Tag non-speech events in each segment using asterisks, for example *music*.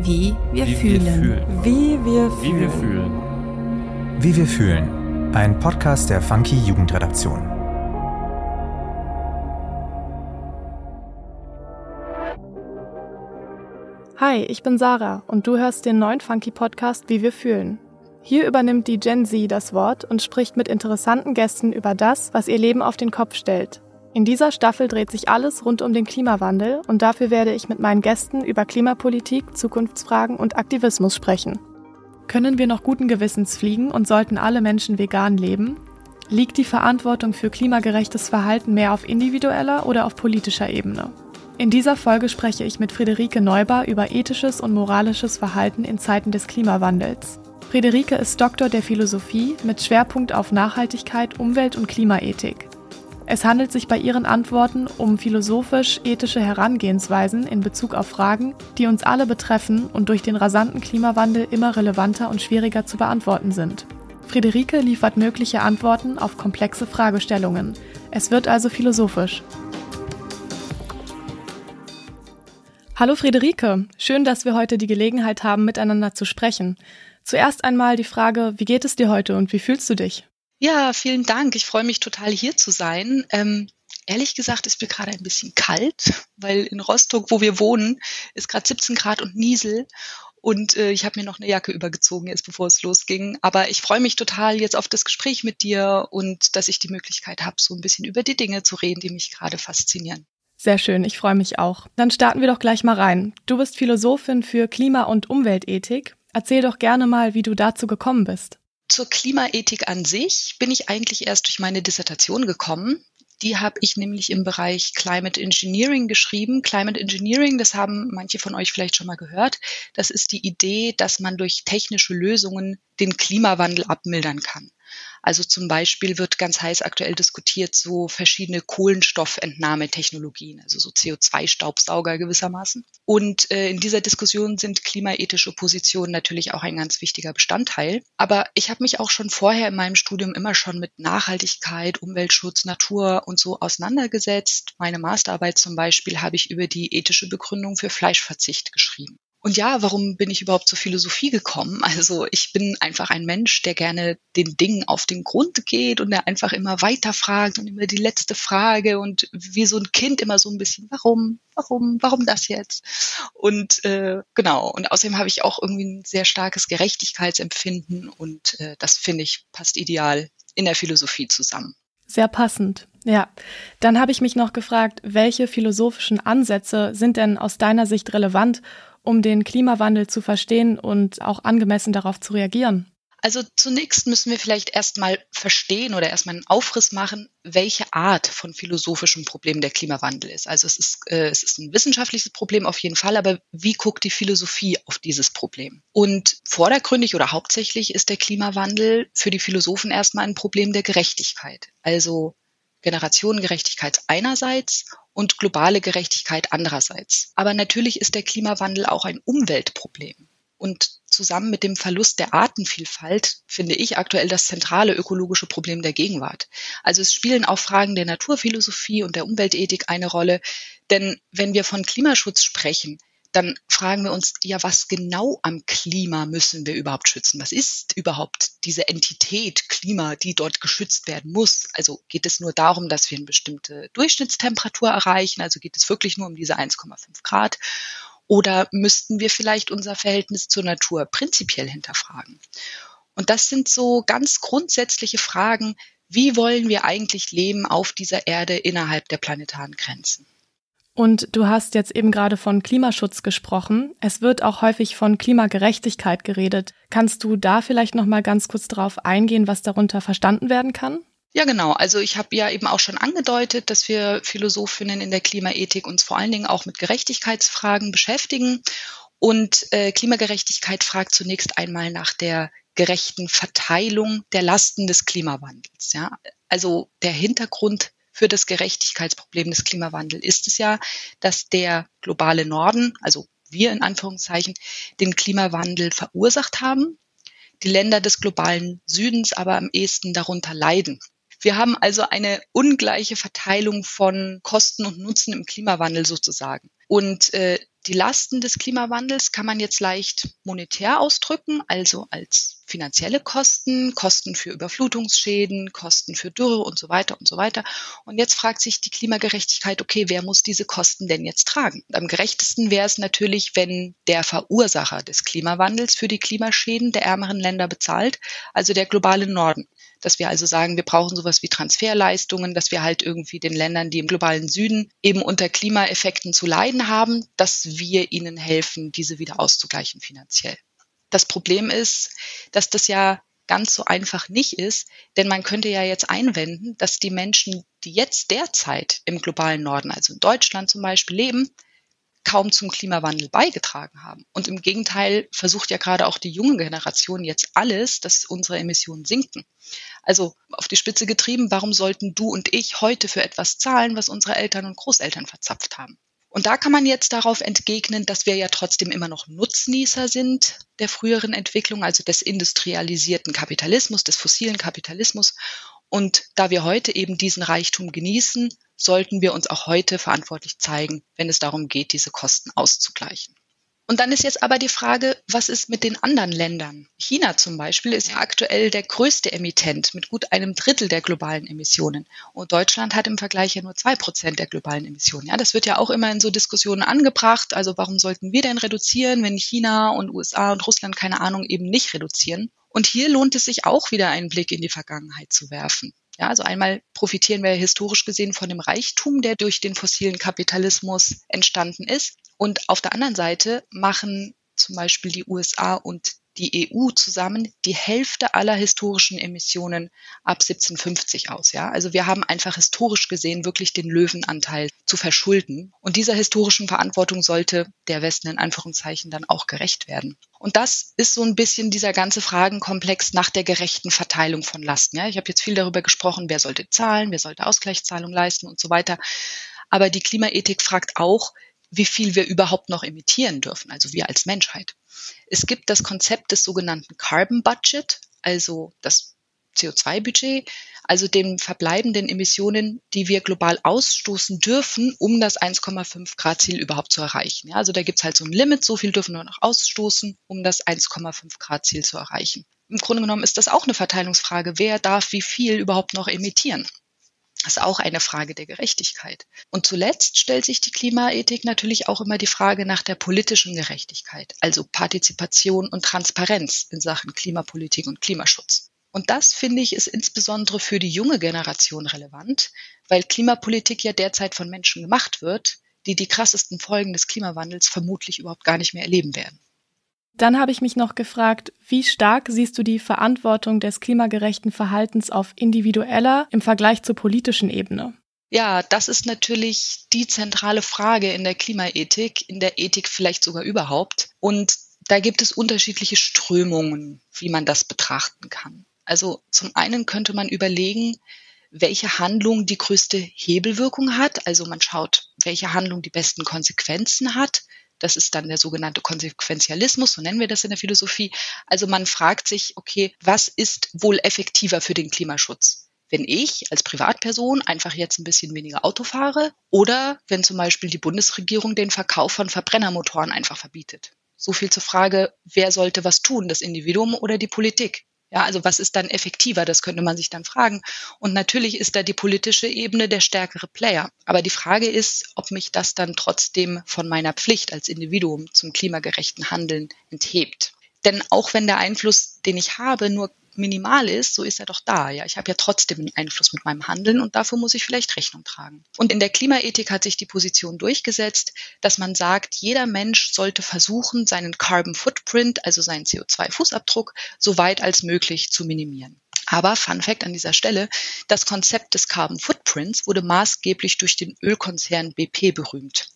Wie wir Wie fühlen. wir fühlen. Wie wir Wie wir fühlen. fühlen. Wie wir fühlen. Ein Podcast der Funky Jugendredaktion. Hi, ich bin Sarah und du hörst den neuen Funky Podcast Wie wir fühlen. Hier übernimmt die Gen Z das Wort und spricht mit interessanten Gästen über das, was ihr Leben auf den Kopf stellt. In dieser Staffel dreht sich alles rund um den Klimawandel und dafür werde ich mit meinen Gästen über Klimapolitik, Zukunftsfragen und Aktivismus sprechen. Können wir noch guten Gewissens fliegen und sollten alle Menschen vegan leben? Liegt die Verantwortung für klimagerechtes Verhalten mehr auf individueller oder auf politischer Ebene? In dieser Folge spreche ich mit Friederike Neubar über ethisches und moralisches Verhalten in Zeiten des Klimawandels. Friederike ist Doktor der Philosophie mit Schwerpunkt auf Nachhaltigkeit, Umwelt- und Klimaethik. Es handelt sich bei ihren Antworten um philosophisch-ethische Herangehensweisen in Bezug auf Fragen, die uns alle betreffen und durch den rasanten Klimawandel immer relevanter und schwieriger zu beantworten sind. Friederike liefert mögliche Antworten auf komplexe Fragestellungen. Es wird also philosophisch. Hallo Friederike, schön, dass wir heute die Gelegenheit haben, miteinander zu sprechen. Zuerst einmal die Frage, wie geht es dir heute und wie fühlst du dich? Ja, vielen Dank. Ich freue mich total hier zu sein. Ähm, ehrlich gesagt ist mir gerade ein bisschen kalt, weil in Rostock, wo wir wohnen, ist gerade 17 Grad und Niesel. Und äh, ich habe mir noch eine Jacke übergezogen, jetzt bevor es losging. Aber ich freue mich total jetzt auf das Gespräch mit dir und dass ich die Möglichkeit habe, so ein bisschen über die Dinge zu reden, die mich gerade faszinieren. Sehr schön, ich freue mich auch. Dann starten wir doch gleich mal rein. Du bist Philosophin für Klima- und Umweltethik. Erzähl doch gerne mal, wie du dazu gekommen bist. Zur Klimaethik an sich bin ich eigentlich erst durch meine Dissertation gekommen. Die habe ich nämlich im Bereich Climate Engineering geschrieben. Climate Engineering, das haben manche von euch vielleicht schon mal gehört. Das ist die Idee, dass man durch technische Lösungen den Klimawandel abmildern kann. Also zum Beispiel wird ganz heiß aktuell diskutiert so verschiedene Kohlenstoffentnahmetechnologien, also so CO2-Staubsauger gewissermaßen. Und äh, in dieser Diskussion sind klimaethische Positionen natürlich auch ein ganz wichtiger Bestandteil. Aber ich habe mich auch schon vorher in meinem Studium immer schon mit Nachhaltigkeit, Umweltschutz, Natur und so auseinandergesetzt. Meine Masterarbeit zum Beispiel habe ich über die ethische Begründung für Fleischverzicht geschrieben. Und ja, warum bin ich überhaupt zur Philosophie gekommen? Also ich bin einfach ein Mensch, der gerne den Dingen auf den Grund geht und der einfach immer weiter fragt und immer die letzte Frage und wie so ein Kind immer so ein bisschen, warum, warum, warum das jetzt? Und äh, genau, und außerdem habe ich auch irgendwie ein sehr starkes Gerechtigkeitsempfinden und äh, das finde ich passt ideal in der Philosophie zusammen. Sehr passend. Ja, dann habe ich mich noch gefragt, welche philosophischen Ansätze sind denn aus deiner Sicht relevant, um den Klimawandel zu verstehen und auch angemessen darauf zu reagieren? Also zunächst müssen wir vielleicht erstmal verstehen oder erstmal einen Aufriss machen, welche Art von philosophischem Problem der Klimawandel ist. Also es ist, äh, es ist ein wissenschaftliches Problem auf jeden Fall, aber wie guckt die Philosophie auf dieses Problem? Und vordergründig oder hauptsächlich ist der Klimawandel für die Philosophen erstmal ein Problem der Gerechtigkeit. Also Generationengerechtigkeit einerseits und globale Gerechtigkeit andererseits. Aber natürlich ist der Klimawandel auch ein Umweltproblem. Und zusammen mit dem Verlust der Artenvielfalt finde ich aktuell das zentrale ökologische Problem der Gegenwart. Also es spielen auch Fragen der Naturphilosophie und der Umweltethik eine Rolle. Denn wenn wir von Klimaschutz sprechen, dann fragen wir uns, ja, was genau am Klima müssen wir überhaupt schützen? Was ist überhaupt diese Entität Klima, die dort geschützt werden muss? Also geht es nur darum, dass wir eine bestimmte Durchschnittstemperatur erreichen? Also geht es wirklich nur um diese 1,5 Grad? Oder müssten wir vielleicht unser Verhältnis zur Natur prinzipiell hinterfragen? Und das sind so ganz grundsätzliche Fragen. Wie wollen wir eigentlich leben auf dieser Erde innerhalb der planetaren Grenzen? Und du hast jetzt eben gerade von Klimaschutz gesprochen. Es wird auch häufig von Klimagerechtigkeit geredet. Kannst du da vielleicht noch mal ganz kurz darauf eingehen, was darunter verstanden werden kann? Ja, genau. Also ich habe ja eben auch schon angedeutet, dass wir Philosophinnen in der Klimaethik uns vor allen Dingen auch mit Gerechtigkeitsfragen beschäftigen. Und äh, Klimagerechtigkeit fragt zunächst einmal nach der gerechten Verteilung der Lasten des Klimawandels. Ja? Also der Hintergrund für das Gerechtigkeitsproblem des Klimawandels ist es ja, dass der globale Norden, also wir in Anführungszeichen, den Klimawandel verursacht haben, die Länder des globalen Südens aber am ehesten darunter leiden. Wir haben also eine ungleiche Verteilung von Kosten und Nutzen im Klimawandel sozusagen. Und äh, die Lasten des Klimawandels kann man jetzt leicht monetär ausdrücken, also als finanzielle Kosten, Kosten für Überflutungsschäden, Kosten für Dürre und so weiter und so weiter. Und jetzt fragt sich die Klimagerechtigkeit, okay, wer muss diese Kosten denn jetzt tragen? Am gerechtesten wäre es natürlich, wenn der Verursacher des Klimawandels für die Klimaschäden der ärmeren Länder bezahlt, also der globale Norden dass wir also sagen, wir brauchen sowas wie Transferleistungen, dass wir halt irgendwie den Ländern, die im globalen Süden eben unter Klimaeffekten zu leiden haben, dass wir ihnen helfen, diese wieder auszugleichen finanziell. Das Problem ist, dass das ja ganz so einfach nicht ist, denn man könnte ja jetzt einwenden, dass die Menschen, die jetzt derzeit im globalen Norden, also in Deutschland zum Beispiel, leben, kaum zum Klimawandel beigetragen haben. Und im Gegenteil versucht ja gerade auch die junge Generation jetzt alles, dass unsere Emissionen sinken. Also auf die Spitze getrieben, warum sollten du und ich heute für etwas zahlen, was unsere Eltern und Großeltern verzapft haben? Und da kann man jetzt darauf entgegnen, dass wir ja trotzdem immer noch Nutznießer sind der früheren Entwicklung, also des industrialisierten Kapitalismus, des fossilen Kapitalismus. Und da wir heute eben diesen Reichtum genießen, sollten wir uns auch heute verantwortlich zeigen, wenn es darum geht, diese Kosten auszugleichen. Und dann ist jetzt aber die Frage, was ist mit den anderen Ländern? China zum Beispiel ist ja aktuell der größte Emittent mit gut einem Drittel der globalen Emissionen. Und Deutschland hat im Vergleich ja nur zwei Prozent der globalen Emissionen. Ja, das wird ja auch immer in so Diskussionen angebracht. Also warum sollten wir denn reduzieren, wenn China und USA und Russland keine Ahnung eben nicht reduzieren? Und hier lohnt es sich auch wieder einen Blick in die Vergangenheit zu werfen. Ja, also einmal profitieren wir historisch gesehen von dem Reichtum, der durch den fossilen Kapitalismus entstanden ist. Und auf der anderen Seite machen zum Beispiel die USA und die EU zusammen die Hälfte aller historischen Emissionen ab 1750 aus. Ja, also wir haben einfach historisch gesehen wirklich den Löwenanteil zu verschulden. Und dieser historischen Verantwortung sollte der Westen in Anführungszeichen dann auch gerecht werden. Und das ist so ein bisschen dieser ganze Fragenkomplex nach der gerechten Verteilung von Lasten. Ja, ich habe jetzt viel darüber gesprochen, wer sollte zahlen, wer sollte Ausgleichszahlungen leisten und so weiter. Aber die Klimaethik fragt auch, wie viel wir überhaupt noch emittieren dürfen, also wir als Menschheit. Es gibt das Konzept des sogenannten Carbon Budget, also das CO2-Budget, also den verbleibenden Emissionen, die wir global ausstoßen dürfen, um das 1,5 Grad Ziel überhaupt zu erreichen. Ja, also da gibt's halt so ein Limit, so viel dürfen wir noch ausstoßen, um das 1,5 Grad Ziel zu erreichen. Im Grunde genommen ist das auch eine Verteilungsfrage. Wer darf wie viel überhaupt noch emittieren? Das ist auch eine Frage der Gerechtigkeit. Und zuletzt stellt sich die Klimaethik natürlich auch immer die Frage nach der politischen Gerechtigkeit, also Partizipation und Transparenz in Sachen Klimapolitik und Klimaschutz. Und das, finde ich, ist insbesondere für die junge Generation relevant, weil Klimapolitik ja derzeit von Menschen gemacht wird, die die krassesten Folgen des Klimawandels vermutlich überhaupt gar nicht mehr erleben werden. Dann habe ich mich noch gefragt, wie stark siehst du die Verantwortung des klimagerechten Verhaltens auf individueller im Vergleich zur politischen Ebene? Ja, das ist natürlich die zentrale Frage in der Klimaethik, in der Ethik vielleicht sogar überhaupt. Und da gibt es unterschiedliche Strömungen, wie man das betrachten kann. Also zum einen könnte man überlegen, welche Handlung die größte Hebelwirkung hat. Also man schaut, welche Handlung die besten Konsequenzen hat. Das ist dann der sogenannte Konsequenzialismus, so nennen wir das in der Philosophie. Also man fragt sich, okay, was ist wohl effektiver für den Klimaschutz? Wenn ich als Privatperson einfach jetzt ein bisschen weniger Auto fahre oder wenn zum Beispiel die Bundesregierung den Verkauf von Verbrennermotoren einfach verbietet. So viel zur Frage, wer sollte was tun, das Individuum oder die Politik? Ja, also was ist dann effektiver? Das könnte man sich dann fragen. Und natürlich ist da die politische Ebene der stärkere Player. Aber die Frage ist, ob mich das dann trotzdem von meiner Pflicht als Individuum zum klimagerechten Handeln enthebt. Denn auch wenn der Einfluss, den ich habe, nur minimal ist, so ist er doch da. Ja, ich habe ja trotzdem einen Einfluss mit meinem Handeln und dafür muss ich vielleicht Rechnung tragen. Und in der Klimaethik hat sich die Position durchgesetzt, dass man sagt, jeder Mensch sollte versuchen, seinen Carbon Footprint, also seinen CO2-Fußabdruck, so weit als möglich zu minimieren. Aber Fun Fact an dieser Stelle, das Konzept des Carbon Footprints wurde maßgeblich durch den Ölkonzern BP berühmt,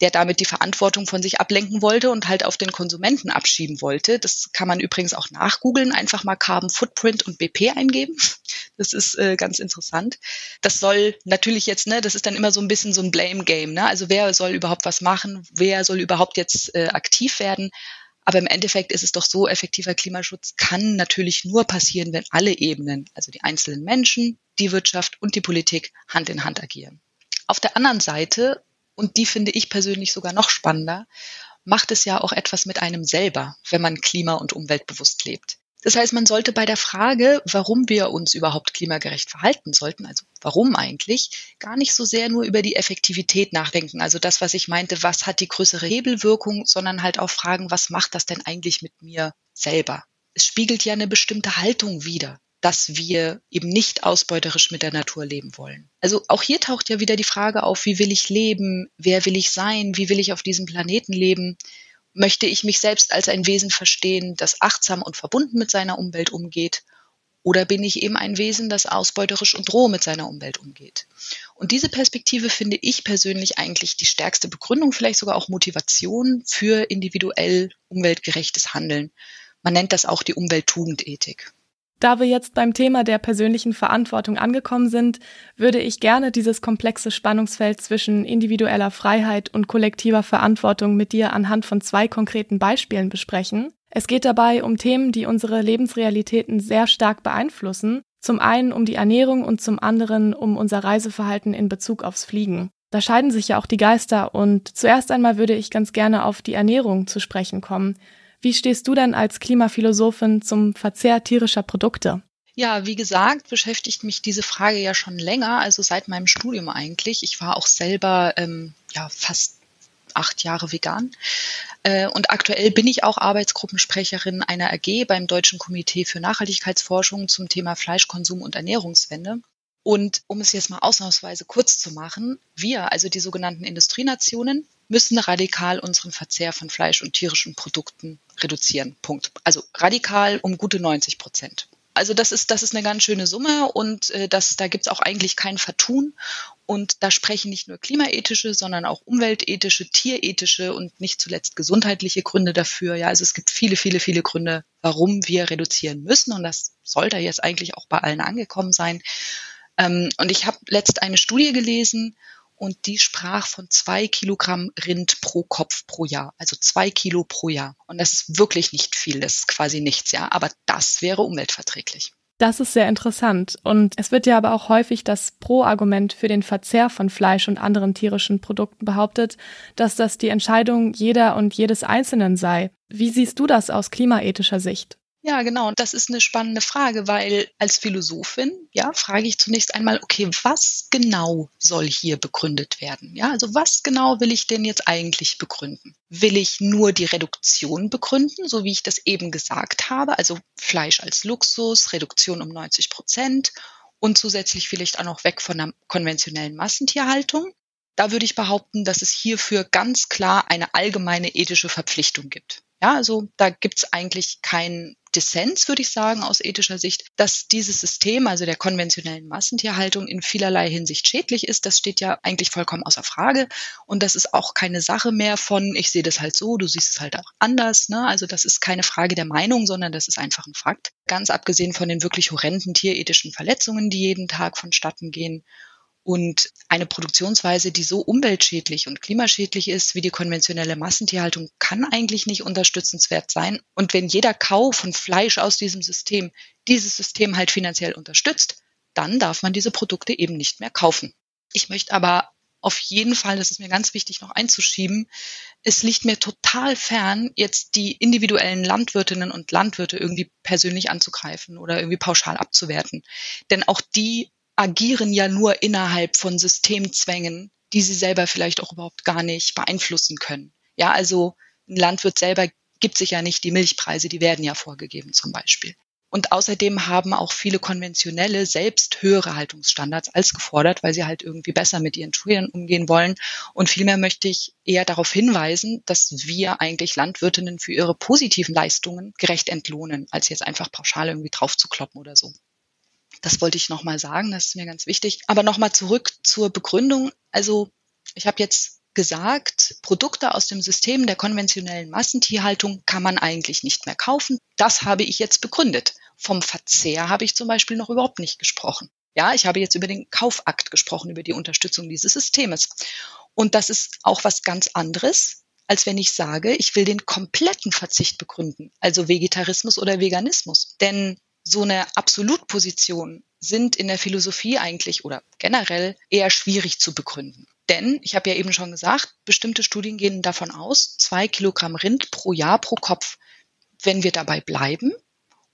der damit die Verantwortung von sich ablenken wollte und halt auf den Konsumenten abschieben wollte. Das kann man übrigens auch nachgoogeln, einfach mal Carbon Footprint und BP eingeben. Das ist äh, ganz interessant. Das soll natürlich jetzt, ne, das ist dann immer so ein bisschen so ein Blame Game, ne? Also wer soll überhaupt was machen? Wer soll überhaupt jetzt äh, aktiv werden? Aber im Endeffekt ist es doch so, effektiver Klimaschutz kann natürlich nur passieren, wenn alle Ebenen, also die einzelnen Menschen, die Wirtschaft und die Politik Hand in Hand agieren. Auf der anderen Seite, und die finde ich persönlich sogar noch spannender, macht es ja auch etwas mit einem selber, wenn man klima- und umweltbewusst lebt. Das heißt, man sollte bei der Frage, warum wir uns überhaupt klimagerecht verhalten sollten, also warum eigentlich, gar nicht so sehr nur über die Effektivität nachdenken, also das, was ich meinte, was hat die größere Hebelwirkung, sondern halt auch fragen, was macht das denn eigentlich mit mir selber? Es spiegelt ja eine bestimmte Haltung wider dass wir eben nicht ausbeuterisch mit der Natur leben wollen. Also auch hier taucht ja wieder die Frage auf, wie will ich leben, wer will ich sein, wie will ich auf diesem Planeten leben Möchte ich mich selbst als ein Wesen verstehen, das achtsam und verbunden mit seiner Umwelt umgeht? Oder bin ich eben ein Wesen, das ausbeuterisch und roh mit seiner Umwelt umgeht? Und diese Perspektive finde ich persönlich eigentlich die stärkste Begründung, vielleicht sogar auch Motivation für individuell umweltgerechtes Handeln. Man nennt das auch die Umwelttugendethik. Da wir jetzt beim Thema der persönlichen Verantwortung angekommen sind, würde ich gerne dieses komplexe Spannungsfeld zwischen individueller Freiheit und kollektiver Verantwortung mit dir anhand von zwei konkreten Beispielen besprechen. Es geht dabei um Themen, die unsere Lebensrealitäten sehr stark beeinflussen. Zum einen um die Ernährung und zum anderen um unser Reiseverhalten in Bezug aufs Fliegen. Da scheiden sich ja auch die Geister und zuerst einmal würde ich ganz gerne auf die Ernährung zu sprechen kommen. Wie stehst du denn als Klimaphilosophin zum Verzehr tierischer Produkte? Ja, wie gesagt, beschäftigt mich diese Frage ja schon länger, also seit meinem Studium eigentlich. Ich war auch selber ähm, ja fast acht Jahre vegan. Äh, und aktuell bin ich auch Arbeitsgruppensprecherin einer AG beim Deutschen Komitee für Nachhaltigkeitsforschung zum Thema Fleischkonsum und Ernährungswende. Und um es jetzt mal ausnahmsweise kurz zu machen, wir, also die sogenannten Industrienationen, müssen radikal unseren Verzehr von Fleisch und tierischen Produkten reduzieren. Punkt. Also radikal um gute 90 Prozent. Also das ist, das ist eine ganz schöne Summe und äh, das, da gibt's auch eigentlich kein Vertun. Und da sprechen nicht nur klimaethische, sondern auch umweltethische, tierethische und nicht zuletzt gesundheitliche Gründe dafür. Ja, also es gibt viele, viele, viele Gründe, warum wir reduzieren müssen. Und das sollte jetzt eigentlich auch bei allen angekommen sein. Ähm, und ich habe letzt eine Studie gelesen und die sprach von zwei Kilogramm Rind pro Kopf pro Jahr, also zwei Kilo pro Jahr. Und das ist wirklich nicht viel, das ist quasi nichts, ja, aber das wäre umweltverträglich. Das ist sehr interessant. Und es wird ja aber auch häufig das Pro-Argument für den Verzehr von Fleisch und anderen tierischen Produkten behauptet, dass das die Entscheidung jeder und jedes Einzelnen sei. Wie siehst du das aus klimaethischer Sicht? Ja, genau. Und das ist eine spannende Frage, weil als Philosophin, ja, frage ich zunächst einmal, okay, was genau soll hier begründet werden? Ja, also was genau will ich denn jetzt eigentlich begründen? Will ich nur die Reduktion begründen, so wie ich das eben gesagt habe? Also Fleisch als Luxus, Reduktion um 90 Prozent und zusätzlich vielleicht auch noch weg von der konventionellen Massentierhaltung? Da würde ich behaupten, dass es hierfür ganz klar eine allgemeine ethische Verpflichtung gibt. Ja, also da gibt's eigentlich keinen Dissens, würde ich sagen, aus ethischer Sicht, dass dieses System, also der konventionellen Massentierhaltung, in vielerlei Hinsicht schädlich ist. Das steht ja eigentlich vollkommen außer Frage. Und das ist auch keine Sache mehr von, ich sehe das halt so, du siehst es halt auch anders. Ne? Also das ist keine Frage der Meinung, sondern das ist einfach ein Fakt. Ganz abgesehen von den wirklich horrenden tierethischen Verletzungen, die jeden Tag vonstatten gehen. Und eine Produktionsweise, die so umweltschädlich und klimaschädlich ist wie die konventionelle Massentierhaltung, kann eigentlich nicht unterstützenswert sein. Und wenn jeder Kauf von Fleisch aus diesem System dieses System halt finanziell unterstützt, dann darf man diese Produkte eben nicht mehr kaufen. Ich möchte aber auf jeden Fall, das ist mir ganz wichtig noch einzuschieben, es liegt mir total fern, jetzt die individuellen Landwirtinnen und Landwirte irgendwie persönlich anzugreifen oder irgendwie pauschal abzuwerten. Denn auch die agieren ja nur innerhalb von Systemzwängen, die sie selber vielleicht auch überhaupt gar nicht beeinflussen können. Ja, also ein Landwirt selber gibt sich ja nicht die Milchpreise, die werden ja vorgegeben zum Beispiel. Und außerdem haben auch viele konventionelle selbst höhere Haltungsstandards als gefordert, weil sie halt irgendwie besser mit ihren Tieren umgehen wollen. Und vielmehr möchte ich eher darauf hinweisen, dass wir eigentlich Landwirtinnen für ihre positiven Leistungen gerecht entlohnen, als jetzt einfach pauschal irgendwie drauf zu kloppen oder so. Das wollte ich nochmal sagen, das ist mir ganz wichtig. Aber nochmal zurück zur Begründung. Also ich habe jetzt gesagt, Produkte aus dem System der konventionellen Massentierhaltung kann man eigentlich nicht mehr kaufen. Das habe ich jetzt begründet. Vom Verzehr habe ich zum Beispiel noch überhaupt nicht gesprochen. Ja, ich habe jetzt über den Kaufakt gesprochen, über die Unterstützung dieses Systems. Und das ist auch was ganz anderes, als wenn ich sage, ich will den kompletten Verzicht begründen, also Vegetarismus oder Veganismus. Denn so eine Absolutposition sind in der Philosophie eigentlich oder generell eher schwierig zu begründen. Denn, ich habe ja eben schon gesagt, bestimmte Studien gehen davon aus, zwei Kilogramm Rind pro Jahr pro Kopf. Wenn wir dabei bleiben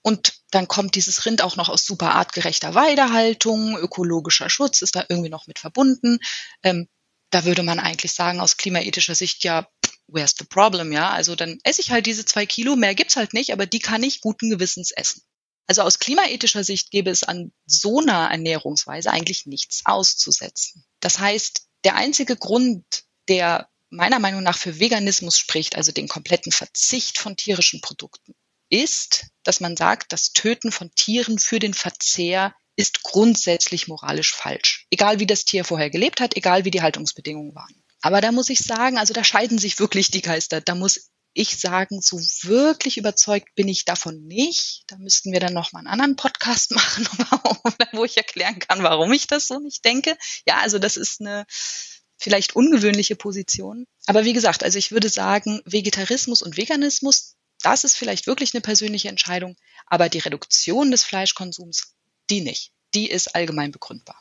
und dann kommt dieses Rind auch noch aus super artgerechter Weidehaltung, ökologischer Schutz ist da irgendwie noch mit verbunden. Ähm, da würde man eigentlich sagen, aus klimaethischer Sicht ja, where's the problem, ja? Also dann esse ich halt diese zwei Kilo, mehr gibt's halt nicht, aber die kann ich guten Gewissens essen. Also aus klimaethischer Sicht gäbe es an so einer Ernährungsweise eigentlich nichts auszusetzen. Das heißt, der einzige Grund, der meiner Meinung nach für Veganismus spricht, also den kompletten Verzicht von tierischen Produkten, ist, dass man sagt, das Töten von Tieren für den Verzehr ist grundsätzlich moralisch falsch. Egal wie das Tier vorher gelebt hat, egal wie die Haltungsbedingungen waren. Aber da muss ich sagen, also da scheiden sich wirklich die Geister. Da muss ich sagen, so wirklich überzeugt bin ich davon nicht. Da müssten wir dann noch mal einen anderen Podcast *laughs* machen, *laughs* wo ich erklären kann, warum ich das so nicht denke. Ja, also das ist eine vielleicht ungewöhnliche Position. Aber wie gesagt, also ich würde sagen, Vegetarismus und Veganismus, das ist vielleicht wirklich eine persönliche Entscheidung, aber die Reduktion des Fleischkonsums, die nicht. Die ist allgemein begründbar.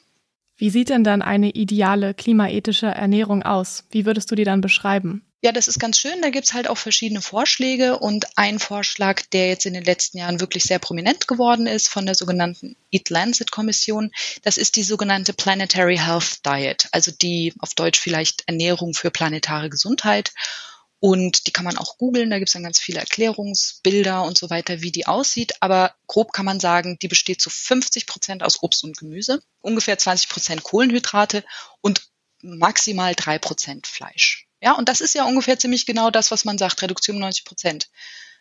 Wie sieht denn dann eine ideale klimaethische Ernährung aus? Wie würdest du die dann beschreiben? Ja, das ist ganz schön. Da gibt's halt auch verschiedene Vorschläge und ein Vorschlag, der jetzt in den letzten Jahren wirklich sehr prominent geworden ist von der sogenannten Eat Lancet Kommission, das ist die sogenannte Planetary Health Diet, also die auf Deutsch vielleicht Ernährung für planetare Gesundheit. Und die kann man auch googeln, da gibt es dann ganz viele Erklärungsbilder und so weiter, wie die aussieht. Aber grob kann man sagen, die besteht zu 50 Prozent aus Obst und Gemüse, ungefähr 20 Prozent Kohlenhydrate und maximal drei Prozent Fleisch. Ja, und das ist ja ungefähr ziemlich genau das, was man sagt, Reduktion 90 Prozent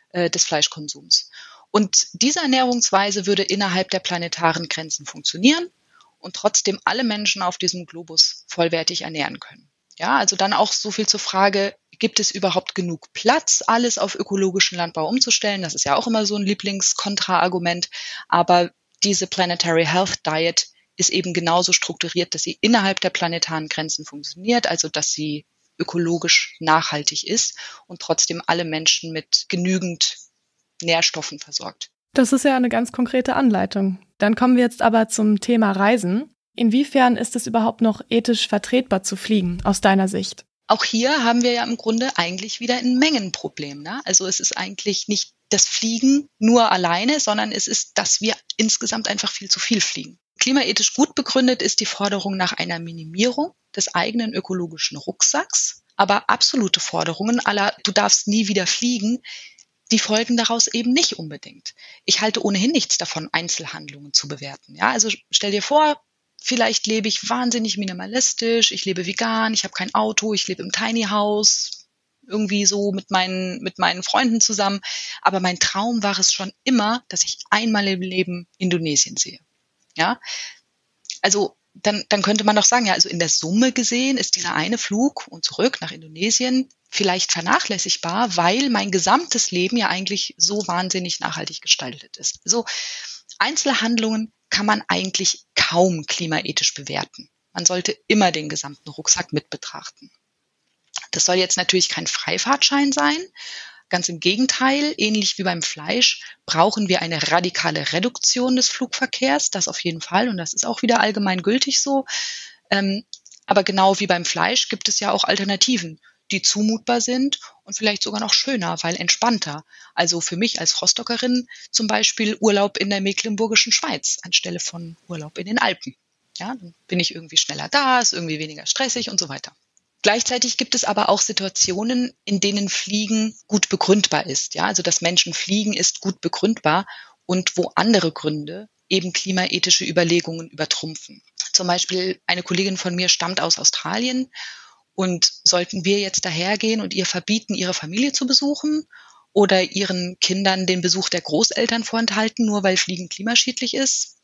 äh, des Fleischkonsums. Und diese Ernährungsweise würde innerhalb der planetaren Grenzen funktionieren und trotzdem alle Menschen auf diesem Globus vollwertig ernähren können. Ja, also dann auch so viel zur Frage, gibt es überhaupt genug Platz, alles auf ökologischen Landbau umzustellen? Das ist ja auch immer so ein Lieblingskontraargument. Aber diese Planetary Health Diet ist eben genauso strukturiert, dass sie innerhalb der planetaren Grenzen funktioniert, also dass sie ökologisch nachhaltig ist und trotzdem alle Menschen mit genügend Nährstoffen versorgt. Das ist ja eine ganz konkrete Anleitung. Dann kommen wir jetzt aber zum Thema Reisen. Inwiefern ist es überhaupt noch ethisch vertretbar zu fliegen, aus deiner Sicht? Auch hier haben wir ja im Grunde eigentlich wieder ein Mengenproblem. Ne? Also es ist eigentlich nicht das Fliegen nur alleine, sondern es ist, dass wir insgesamt einfach viel zu viel fliegen. Klimaethisch gut begründet ist die Forderung nach einer Minimierung des eigenen ökologischen Rucksacks. Aber absolute Forderungen aller, du darfst nie wieder fliegen, die folgen daraus eben nicht unbedingt. Ich halte ohnehin nichts davon, Einzelhandlungen zu bewerten. Ja, also stell dir vor, Vielleicht lebe ich wahnsinnig minimalistisch, ich lebe vegan, ich habe kein Auto, ich lebe im Tiny House, irgendwie so mit meinen, mit meinen Freunden zusammen. Aber mein Traum war es schon immer, dass ich einmal im Leben Indonesien sehe. Ja, also dann, dann könnte man doch sagen, ja, also in der Summe gesehen ist dieser eine Flug und zurück nach Indonesien vielleicht vernachlässigbar, weil mein gesamtes Leben ja eigentlich so wahnsinnig nachhaltig gestaltet ist. So Einzelhandlungen kann man eigentlich kaum klimaethisch bewerten. Man sollte immer den gesamten Rucksack mit betrachten. Das soll jetzt natürlich kein Freifahrtschein sein. Ganz im Gegenteil, ähnlich wie beim Fleisch brauchen wir eine radikale Reduktion des Flugverkehrs. Das auf jeden Fall. Und das ist auch wieder allgemein gültig so. Ähm, aber genau wie beim Fleisch gibt es ja auch Alternativen, die zumutbar sind und vielleicht sogar noch schöner, weil entspannter. Also für mich als Rostockerin zum Beispiel Urlaub in der Mecklenburgischen Schweiz anstelle von Urlaub in den Alpen. Ja, dann bin ich irgendwie schneller da, ist irgendwie weniger stressig und so weiter. Gleichzeitig gibt es aber auch Situationen, in denen Fliegen gut begründbar ist. Ja, also dass Menschen fliegen ist gut begründbar und wo andere Gründe eben klimaethische Überlegungen übertrumpfen. Zum Beispiel eine Kollegin von mir stammt aus Australien und sollten wir jetzt dahergehen und ihr verbieten, ihre Familie zu besuchen oder ihren Kindern den Besuch der Großeltern vorenthalten, nur weil Fliegen klimaschädlich ist?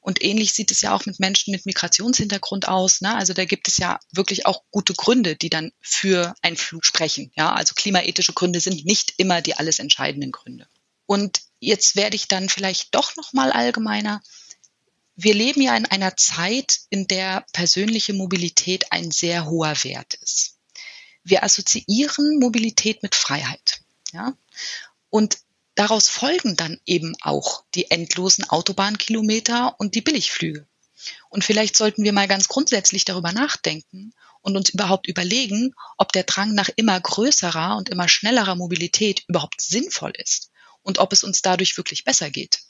Und ähnlich sieht es ja auch mit Menschen mit Migrationshintergrund aus. Ne? Also da gibt es ja wirklich auch gute Gründe, die dann für einen Flug sprechen. Ja, also klimaethische Gründe sind nicht immer die alles entscheidenden Gründe. Und jetzt werde ich dann vielleicht doch noch mal allgemeiner wir leben ja in einer Zeit, in der persönliche Mobilität ein sehr hoher Wert ist. Wir assoziieren Mobilität mit Freiheit. Ja? Und daraus folgen dann eben auch die endlosen Autobahnkilometer und die Billigflüge. Und vielleicht sollten wir mal ganz grundsätzlich darüber nachdenken und uns überhaupt überlegen, ob der Drang nach immer größerer und immer schnellerer Mobilität überhaupt sinnvoll ist und ob es uns dadurch wirklich besser geht.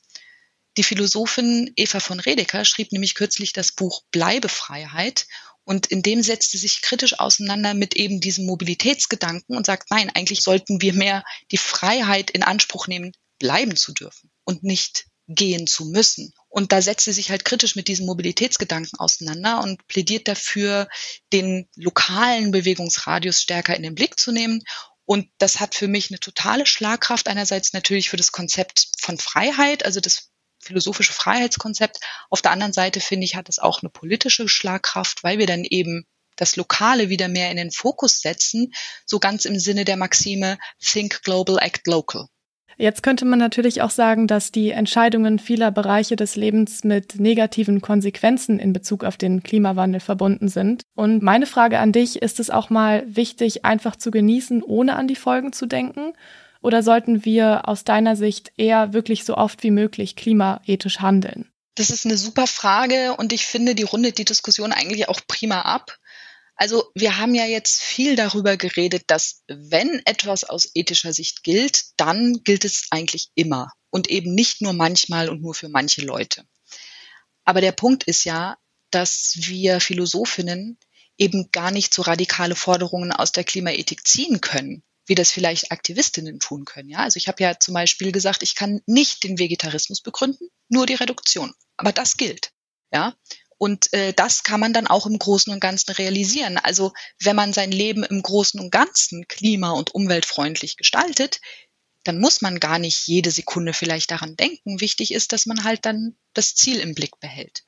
Die Philosophin Eva von Redeker schrieb nämlich kürzlich das Buch Bleibefreiheit und in dem setzt sie sich kritisch auseinander mit eben diesem Mobilitätsgedanken und sagt, nein, eigentlich sollten wir mehr die Freiheit in Anspruch nehmen, bleiben zu dürfen und nicht gehen zu müssen. Und da setzt sie sich halt kritisch mit diesem Mobilitätsgedanken auseinander und plädiert dafür, den lokalen Bewegungsradius stärker in den Blick zu nehmen. Und das hat für mich eine totale Schlagkraft. Einerseits natürlich für das Konzept von Freiheit, also das philosophische Freiheitskonzept. Auf der anderen Seite finde ich, hat es auch eine politische Schlagkraft, weil wir dann eben das Lokale wieder mehr in den Fokus setzen, so ganz im Sinne der Maxime Think Global, Act Local. Jetzt könnte man natürlich auch sagen, dass die Entscheidungen vieler Bereiche des Lebens mit negativen Konsequenzen in Bezug auf den Klimawandel verbunden sind. Und meine Frage an dich, ist es auch mal wichtig, einfach zu genießen, ohne an die Folgen zu denken? Oder sollten wir aus deiner Sicht eher wirklich so oft wie möglich klimaethisch handeln? Das ist eine super Frage und ich finde, die rundet die Diskussion eigentlich auch prima ab. Also wir haben ja jetzt viel darüber geredet, dass wenn etwas aus ethischer Sicht gilt, dann gilt es eigentlich immer und eben nicht nur manchmal und nur für manche Leute. Aber der Punkt ist ja, dass wir Philosophinnen eben gar nicht so radikale Forderungen aus der Klimaethik ziehen können, wie das vielleicht Aktivistinnen tun können. Ja, also ich habe ja zum Beispiel gesagt, ich kann nicht den Vegetarismus begründen, nur die Reduktion. Aber das gilt. Ja, und äh, das kann man dann auch im Großen und Ganzen realisieren. Also wenn man sein Leben im Großen und Ganzen klima- und umweltfreundlich gestaltet, dann muss man gar nicht jede Sekunde vielleicht daran denken. Wichtig ist, dass man halt dann das Ziel im Blick behält.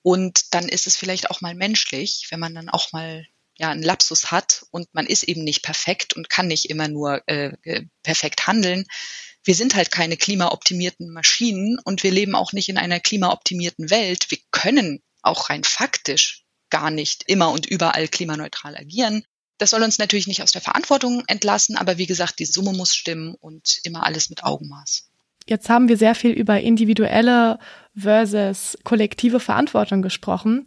Und dann ist es vielleicht auch mal menschlich, wenn man dann auch mal ja einen Lapsus hat und man ist eben nicht perfekt und kann nicht immer nur äh, äh, perfekt handeln. Wir sind halt keine klimaoptimierten Maschinen und wir leben auch nicht in einer klimaoptimierten Welt. Wir können auch rein faktisch gar nicht immer und überall klimaneutral agieren. Das soll uns natürlich nicht aus der Verantwortung entlassen, aber wie gesagt, die Summe muss stimmen und immer alles mit Augenmaß. Jetzt haben wir sehr viel über individuelle versus kollektive Verantwortung gesprochen.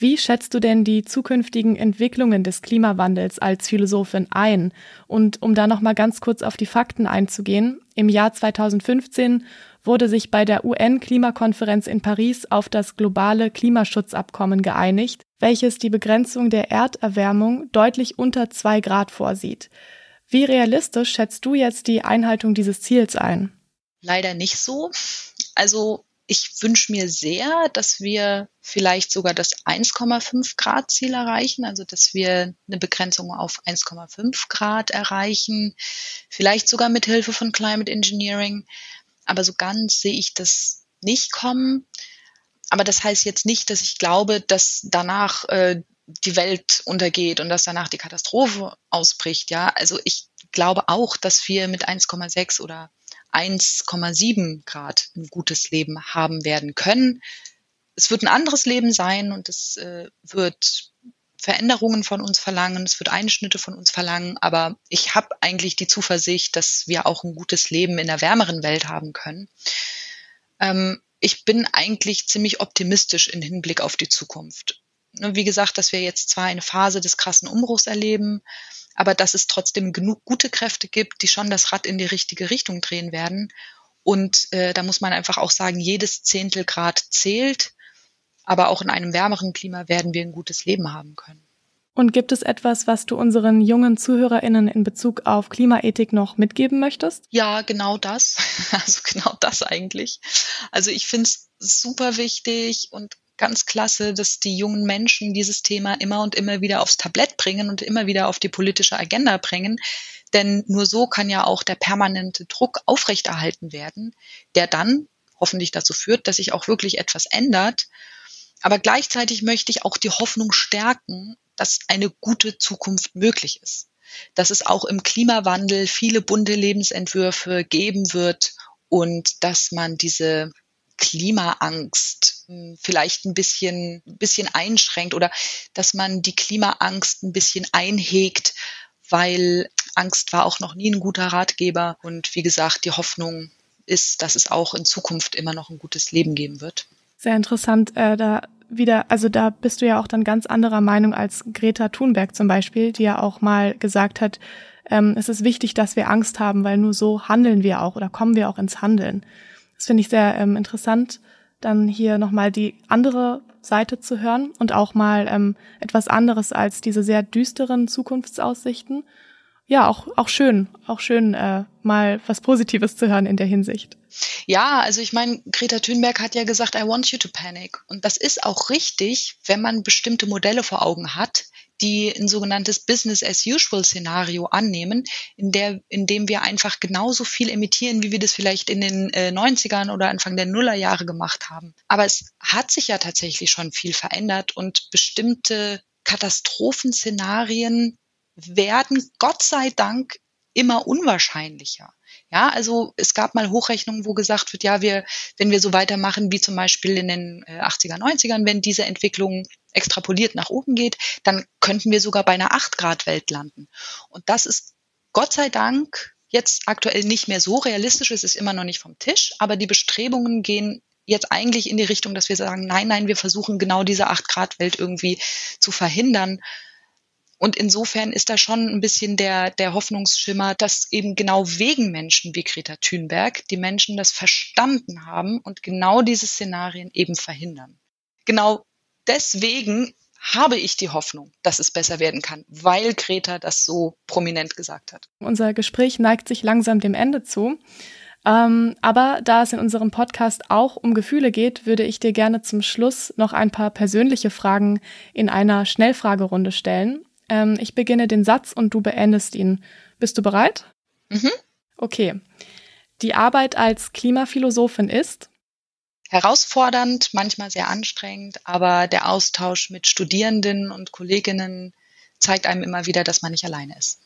Wie schätzt du denn die zukünftigen Entwicklungen des Klimawandels als Philosophin ein? Und um da noch mal ganz kurz auf die Fakten einzugehen, im Jahr 2015 wurde sich bei der UN-Klimakonferenz in Paris auf das globale Klimaschutzabkommen geeinigt, welches die Begrenzung der Erderwärmung deutlich unter zwei Grad vorsieht. Wie realistisch schätzt du jetzt die Einhaltung dieses Ziels ein? Leider nicht so. Also ich wünsche mir sehr, dass wir vielleicht sogar das 1,5 Grad Ziel erreichen, also dass wir eine Begrenzung auf 1,5 Grad erreichen, vielleicht sogar mit Hilfe von Climate Engineering. Aber so ganz sehe ich das nicht kommen. Aber das heißt jetzt nicht, dass ich glaube, dass danach äh, die Welt untergeht und dass danach die Katastrophe ausbricht. Ja, also ich glaube auch, dass wir mit 1,6 oder 1,7 Grad ein gutes Leben haben werden können. Es wird ein anderes Leben sein und es äh, wird Veränderungen von uns verlangen, es wird Einschnitte von uns verlangen, aber ich habe eigentlich die Zuversicht, dass wir auch ein gutes Leben in einer wärmeren Welt haben können. Ähm, ich bin eigentlich ziemlich optimistisch im Hinblick auf die Zukunft. Wie gesagt, dass wir jetzt zwar eine Phase des krassen Umbruchs erleben, aber dass es trotzdem genug gute Kräfte gibt, die schon das Rad in die richtige Richtung drehen werden. Und äh, da muss man einfach auch sagen, jedes Zehntelgrad zählt, aber auch in einem wärmeren Klima werden wir ein gutes Leben haben können. Und gibt es etwas, was du unseren jungen ZuhörerInnen in Bezug auf Klimaethik noch mitgeben möchtest? Ja, genau das. *laughs* Also genau das eigentlich. Also ich finde es super wichtig und ganz klasse, dass die jungen Menschen dieses Thema immer und immer wieder aufs Tablett bringen und immer wieder auf die politische Agenda bringen. Denn nur so kann ja auch der permanente Druck aufrechterhalten werden, der dann hoffentlich dazu führt, dass sich auch wirklich etwas ändert. Aber gleichzeitig möchte ich auch die Hoffnung stärken, dass eine gute Zukunft möglich ist. Dass es auch im Klimawandel viele bunte Lebensentwürfe geben wird und dass man diese Klimaangst hm, vielleicht ein bisschen, bisschen einschränkt oder dass man die Klimaangst ein bisschen einhegt, weil Angst war auch noch nie ein guter Ratgeber. Und wie gesagt, die Hoffnung ist, dass es auch in Zukunft immer noch ein gutes Leben geben wird. Sehr interessant, äh, da wieder, also da bist du ja auch dann ganz anderer Meinung als Greta Thunberg zum Beispiel, die ja auch mal gesagt hat, ähm, es ist wichtig, dass wir Angst haben, weil nur so handeln wir auch oder kommen wir auch ins Handeln. Das finde ich sehr ähm, interessant, dann hier nochmal die andere Seite zu hören und auch mal ähm, etwas anderes als diese sehr düsteren Zukunftsaussichten. Ja, auch, auch schön, auch schön, äh, mal was Positives zu hören in der Hinsicht. Ja, also ich meine, Greta Thunberg hat ja gesagt, I want you to panic. Und das ist auch richtig, wenn man bestimmte Modelle vor Augen hat, die ein sogenanntes Business as usual Szenario annehmen, in der, in dem wir einfach genauso viel emittieren, wie wir das vielleicht in den äh, 90ern oder Anfang der Nullerjahre gemacht haben. Aber es hat sich ja tatsächlich schon viel verändert und bestimmte Katastrophenszenarien werden Gott sei Dank immer unwahrscheinlicher. Ja, also es gab mal Hochrechnungen, wo gesagt wird, ja, wir, wenn wir so weitermachen wie zum Beispiel in den 80er, äh, 90ern, wenn diese Entwicklung extrapoliert nach oben geht, dann könnten wir sogar bei einer 8 Grad Welt landen. Und das ist Gott sei Dank jetzt aktuell nicht mehr so realistisch. Es ist immer noch nicht vom Tisch, aber die Bestrebungen gehen jetzt eigentlich in die Richtung, dass wir sagen, nein, nein, wir versuchen genau diese 8 Grad Welt irgendwie zu verhindern. Und insofern ist da schon ein bisschen der, der Hoffnungsschimmer, dass eben genau wegen Menschen wie Greta Thunberg die Menschen das verstanden haben und genau diese Szenarien eben verhindern. Genau deswegen habe ich die Hoffnung, dass es besser werden kann, weil Greta das so prominent gesagt hat. Unser Gespräch neigt sich langsam dem Ende zu. Ähm, aber da es in unserem Podcast auch um Gefühle geht, würde ich dir gerne zum Schluss noch ein paar persönliche Fragen in einer Schnellfragerunde stellen. Ähm, ich beginne den Satz und du beendest ihn. Bist du bereit? Mhm. Okay. Die Arbeit als Klimaphilosophin ist herausfordernd, manchmal sehr anstrengend, aber der Austausch mit Studierenden und Kolleginnen zeigt einem immer wieder, dass man nicht alleine ist.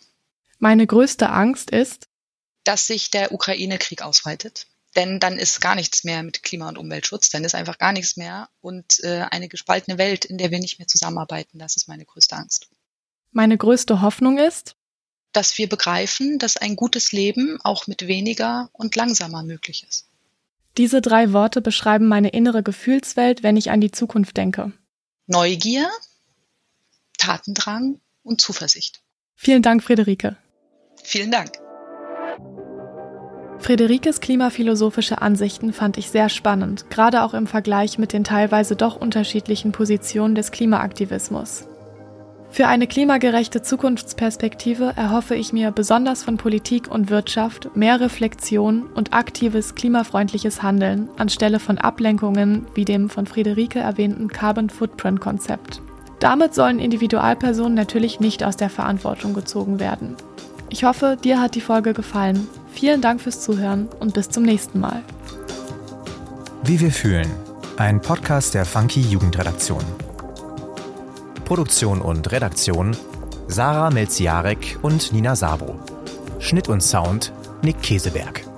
Meine größte Angst ist, dass sich der Ukraine-Krieg ausweitet. Denn dann ist gar nichts mehr mit Klima- und Umweltschutz, dann ist einfach gar nichts mehr und äh, eine gespaltene Welt, in der wir nicht mehr zusammenarbeiten, das ist meine größte Angst. Meine größte Hoffnung ist, dass wir begreifen, dass ein gutes Leben auch mit weniger und langsamer möglich ist. Diese drei Worte beschreiben meine innere Gefühlswelt, wenn ich an die Zukunft denke. Neugier, Tatendrang und Zuversicht. Vielen Dank, Friederike. Vielen Dank. Friederikes klimaphilosophische Ansichten fand ich sehr spannend, gerade auch im Vergleich mit den teilweise doch unterschiedlichen Positionen des Klimaaktivismus. Für eine klimagerechte Zukunftsperspektive erhoffe ich mir besonders von Politik und Wirtschaft mehr Reflexion und aktives klimafreundliches Handeln anstelle von Ablenkungen wie dem von Friederike erwähnten Carbon Footprint Konzept. Damit sollen Individualpersonen natürlich nicht aus der Verantwortung gezogen werden. Ich hoffe, dir hat die Folge gefallen. Vielen Dank fürs Zuhören und bis zum nächsten Mal. Wie wir fühlen. Ein Podcast der Funky Jugendredaktion. Produktion und Redaktion Sarah Melziarek und Nina Sabo. Schnitt und Sound Nick Keseberg.